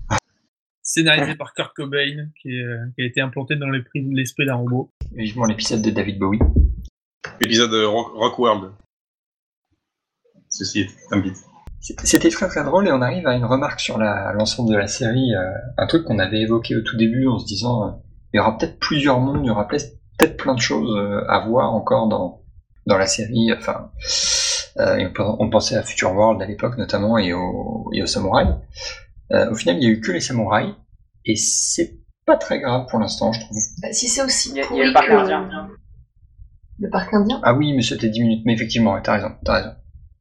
Scénarisé par Kurt Cobain, qui, euh, qui a été implanté dans l'esprit d'un robot. Vivement l'épisode de David Bowie. L'épisode de Rock, Rock World. Ceci est un bit. C'était très très drôle et on arrive à une remarque sur l'ensemble de la série, euh, un truc qu'on avait évoqué au tout début en se disant euh, il y aura peut-être plusieurs mondes, il y aura peut-être peut-être plein de choses euh, à voir encore dans, dans la série. Enfin, Euh, on, pensait à Future World à l'époque notamment et aux et au samouraïs. Euh, au final, il y a eu que les samouraïs et c'est pas très grave pour l'instant, je trouve. Bah, si c'est aussi Il y a, il y a pourri le parc que- indien. Le parc indien? Ah oui, mais c'était 10 minutes. Mais effectivement, ouais, t'as raison, t'as raison.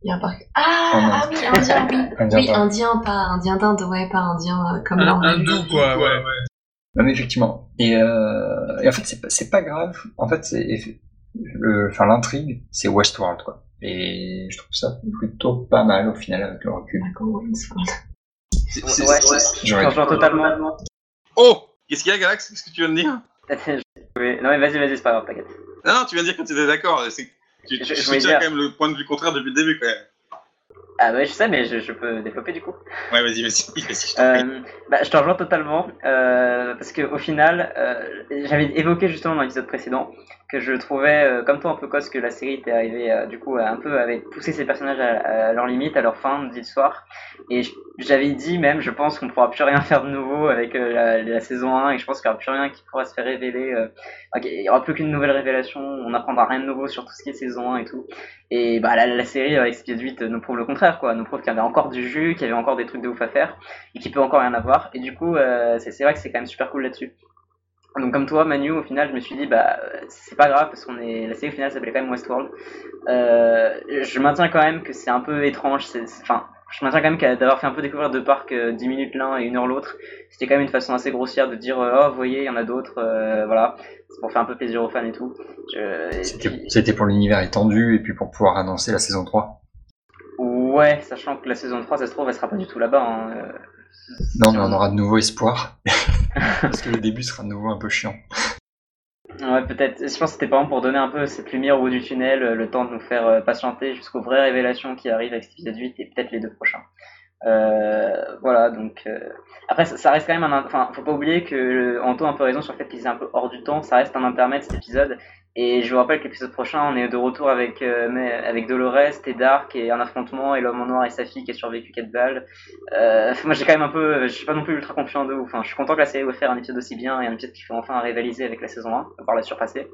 Il y a un parc. Ah, Inde. ah oui, indien, oui. Indien, oui, pardon. indien, pas indien d'Inde, ouais, pas indien euh, comme là. Doux, quoi, ouais. Non, mais effectivement. Et, euh, et en fait, c'est pas, c'est pas grave. En fait, c'est le, enfin l'intrigue, c'est Westworld quoi. Et je trouve ça plutôt pas mal au final avec le recul. D'accord, ouais, c'est cool. C'est- c'est- Ouais, c'est- je te rejoins totalement. Oh Qu'est-ce qu'il y a, Galax? Qu'est-ce que tu viens de dire? *laughs* Non mais vas-y, vas-y, c'est pas grave, t'inquiète. Non, non, tu viens de dire que tu étais d'accord. c'est- Tu, tu Je- soutiens dire- quand même le point de vue contraire depuis le début, quand même. Ah ouais, je sais, mais je, je peux développer du coup. Ouais, vas-y, vas-y, *laughs* vas-y, je. Euh, bah, je te rejoins totalement euh, parce que au final, euh, j'avais évoqué justement dans l'épisode précédent que je trouvais, euh, comme toi un peu cos, que la série était arrivée euh, du coup à un peu avait poussé ses personnages à, à leur limite, à leur fin d'histoire. Et j'avais dit même, je pense qu'on pourra plus rien faire de nouveau avec euh, la, saison 1 et je pense qu'il n'y aura plus rien qui pourra se faire révéler. euh, il n'y aura plus qu'une nouvelle révélation, on n'apprendra rien de nouveau sur tout ce qui est saison 1 et tout. Et bah la, la série avec épisode 8 nous prouve le contraire quoi, nous prouve qu'il y avait encore du jus, qu'il y avait encore des trucs de ouf à faire et qui peut encore rien avoir. Et du coup, euh, c'est vrai que c'est quand même super cool là-dessus. Donc comme toi, Manu, au final, je me suis dit bah c'est pas grave parce qu'on est la série au final s'appelait quand même Westworld. Euh, je maintiens quand même que c'est un peu étrange. c'est- Enfin, je maintiens quand même qu'à- d'avoir fait un peu découvrir deux parcs euh, 10 minutes l'un et une heure l'autre, c'était quand même une façon assez grossière de dire euh, oh vous voyez, il y en a d'autres, euh, voilà, c'est pour faire un peu plaisir aux fans et tout. Je- et C'était puis- c'était pour l'univers étendu et puis pour pouvoir annoncer la saison 3. Ouais, sachant que la saison 3, ça se trouve, elle sera pas du tout là-bas. hein, euh, Non, mais on aura de nouveau espoir. *laughs* Parce que le début sera de nouveau un peu chiant. Ouais, peut-être. Je pense que c'était pas pour donner un peu cette lumière au bout du tunnel, euh, le temps de nous faire euh, patienter jusqu'aux vraies révélations qui arrivent avec cet épisode 8 et peut-être les deux prochains. Euh, voilà, donc. euh, Après, ça, ça reste quand même un. Enfin, faut pas oublier que Anto a un peu raison sur le fait qu'il est un peu hors du temps. Ça reste un intermède cet épisode. Et je vous rappelle que l'épisode prochain, on est de retour avec, euh, avec Dolores, Dark et un affrontement et l'homme en noir et sa fille qui a survécu 4 balles. Euh, moi, j'ai quand même un peu. Je suis pas non plus ultra confiant de ouf. Enfin, je suis content que la série va faire un épisode aussi bien et un épisode qui fait enfin rivaliser avec la saison 1, voire la surpasser.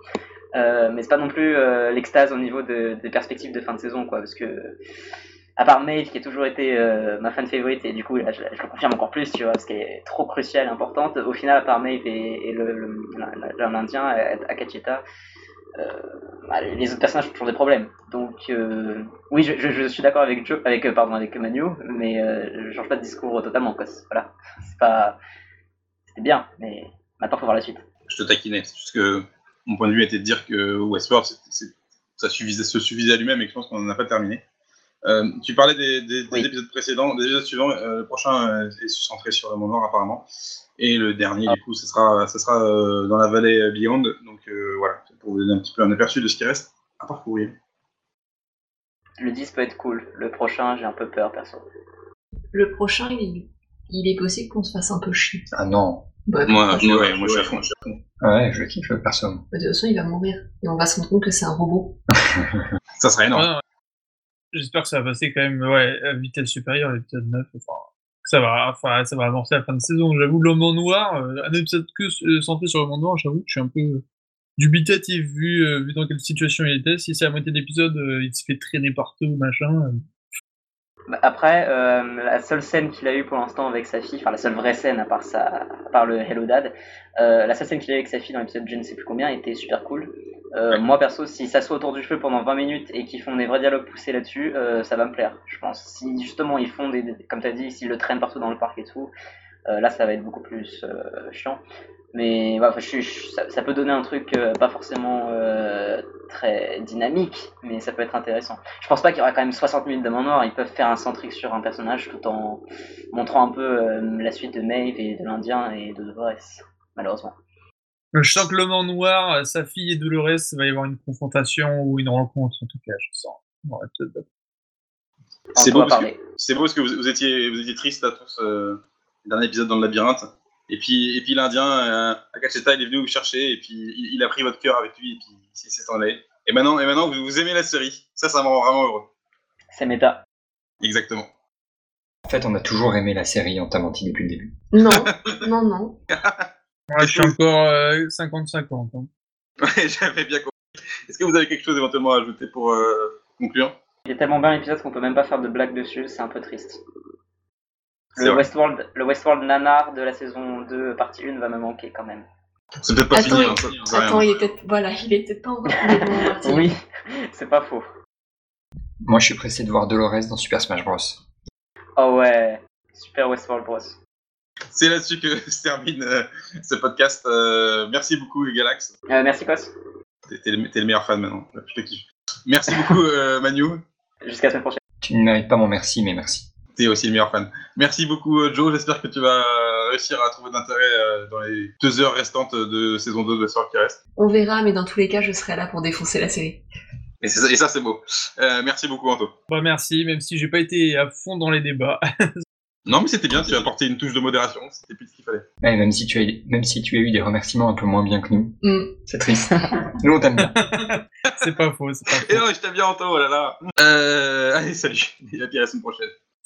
Euh, mais c'est pas non plus euh, l'extase au niveau de- des perspectives de fin de saison, quoi, parce que à part Maeve qui a toujours été euh, ma fan favorite et du coup je, le confirme encore plus, tu vois, parce qu'elle est trop cruciale et importante. Au final, à part Maeve et, et le, le- l'Indien euh, bah, les autres personnages ont toujours des problèmes. Donc euh, oui, je, je- je suis d'accord avec Joe, avec euh, pardon, avec Manu, mais euh, je change pas de discours totalement, quoi. Voilà, *laughs* c'est pas, c'était bien, mais maintenant faut voir la suite. Je te taquinais. C'est juste que mon point de vue était de dire que Westworld, ça suffisait, se suffisait à lui-même et que je pense qu'on n'en a pas terminé. Euh, tu parlais des, des- des Oui. épisodes précédents, des épisodes suivants. euh, le prochain euh, est centré sur le monde noir apparemment. Et le dernier, du coup, ce sera, sera euh, dans la vallée Beyond. Donc euh, voilà, pour vous donner un petit peu un aperçu de ce qui reste à parcourir. Le 10 peut être cool. Le prochain, j'ai un peu peur, perso. Le prochain, il, il est possible qu'on se fasse un peu chier. Ah non. Bah, Moi, ouais, moi, je suis à fond. je suis à fond. Ah Ouais, je kiffe le perso. De toute façon, il va mourir. Et on va se rendre compte que c'est un robot. *laughs* Ça serait énorme. Ouais. J'espère que ça va passer quand même ouais, à vitesse supérieure, l'épisode 9. Enfin, ça va, enfin, ça va amorcer la fin de saison. J'avoue, le monde noir, euh, un épisode que euh, centré sur le monde noir, j'avoue que je suis un peu dubitatif vu, euh, vu dans quelle situation il était. Si c'est à moitié d'épisode, euh, il se fait traîner partout, machin. euh. Bah, Après, euh, la seule scène qu'il a eue pour l'instant avec sa fille, enfin la seule vraie scène à part, sa, à part le Hello Dad, euh, la seule scène qu'il a eue avec sa fille dans l'épisode je ne sais plus combien était super cool. Euh, moi perso, si ça soit autour du feu pendant 20 minutes et qu'ils font des vrais dialogues poussés là-dessus, ça va me plaire, je pense. Si justement ils font des, des- comme tu as dit, s'ils le traînent partout dans le parc et tout, là ça va être beaucoup plus euh, chiant. Mais je, je- ça, ça peut donner un truc euh, pas forcément euh, très dynamique, mais ça peut être intéressant. Je pense pas qu'il y aura quand même 60 minutes de Monde Noir. Ils peuvent faire un centrique sur un personnage tout en montrant un peu euh, la suite de Maeve et de l'Indien et de Dolores, malheureusement. Je sens que l'homme en noir, euh, sa fille et Dolores, il va y avoir une confrontation ou une rencontre, en tout cas, je sens. C'est beau, beau parce que vous, vous étiez, vous étiez triste à tous euh, le dernier épisode dans le labyrinthe. Et puis, et puis l'Indien, euh, Akacheta, il est venu vous chercher et puis il, il a pris votre cœur avec lui et puis il s'est en allé. Et maintenant, et maintenant vous, vous aimez la série. Ça, ça me rend vraiment heureux. C'est méta. Exactement. En fait, on a toujours aimé la série, on t'a menti depuis le début. Non, non, non. *laughs* Ouais, je suis encore euh, 50-50. hein. Ouais, j'avais bien compris. Est-ce que vous avez quelque chose éventuellement à ajouter pour euh, conclure? Il est tellement bien l'épisode qu'on peut même pas faire de blague dessus, c'est un peu triste. Le. Westworld, le Westworld nanar de la saison 2, partie 1, va me manquer quand même. C'est peut-être pas Attends, fini, il- hein, ça, ça sert à Attends, rien. il est peut-être voilà, il est peut-être pas encore. Oui, *laughs* c'est pas faux. Moi, je suis pressé de voir Dolores dans Super Smash Bros. Oh ouais, super Westworld Bros. C'est là-dessus que *laughs* se termine euh, ce podcast. Euh, merci beaucoup, Galax. Euh, merci Kos, T'es le, t'es le meilleur fan maintenant. Je te kiffe. Merci beaucoup, euh, Manu. jusqu'à la semaine prochaine. Tu ne mérites pas mon merci, mais merci. T'es aussi le meilleur fan. Merci beaucoup, euh, Joe. J'espère que tu vas réussir à trouver d'intérêt euh, dans les deux heures restantes de saison 2 de Westworld qui reste. On verra, mais dans tous les cas, je serai là pour défoncer la série. Et, c'est ça- et ça, c'est beau. Euh, merci beaucoup, Anto. Bah merci, même si j'ai pas été à fond dans les débats. *laughs* Non, mais c'était bien. Tu as apporté une touche de modération. C'était plus ce qu'il fallait. Ouais, même, si tu as, même si tu as eu des remerciements un peu moins bien que nous, Hmm. c'est triste. *laughs* nous, on t'aime bien. c'est pas faux, c'est pas Et non, je t'aime bien, Anto. Oh là là. Euh, allez, salut. *laughs* Et à la semaine prochaine.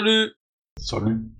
Salut. Salut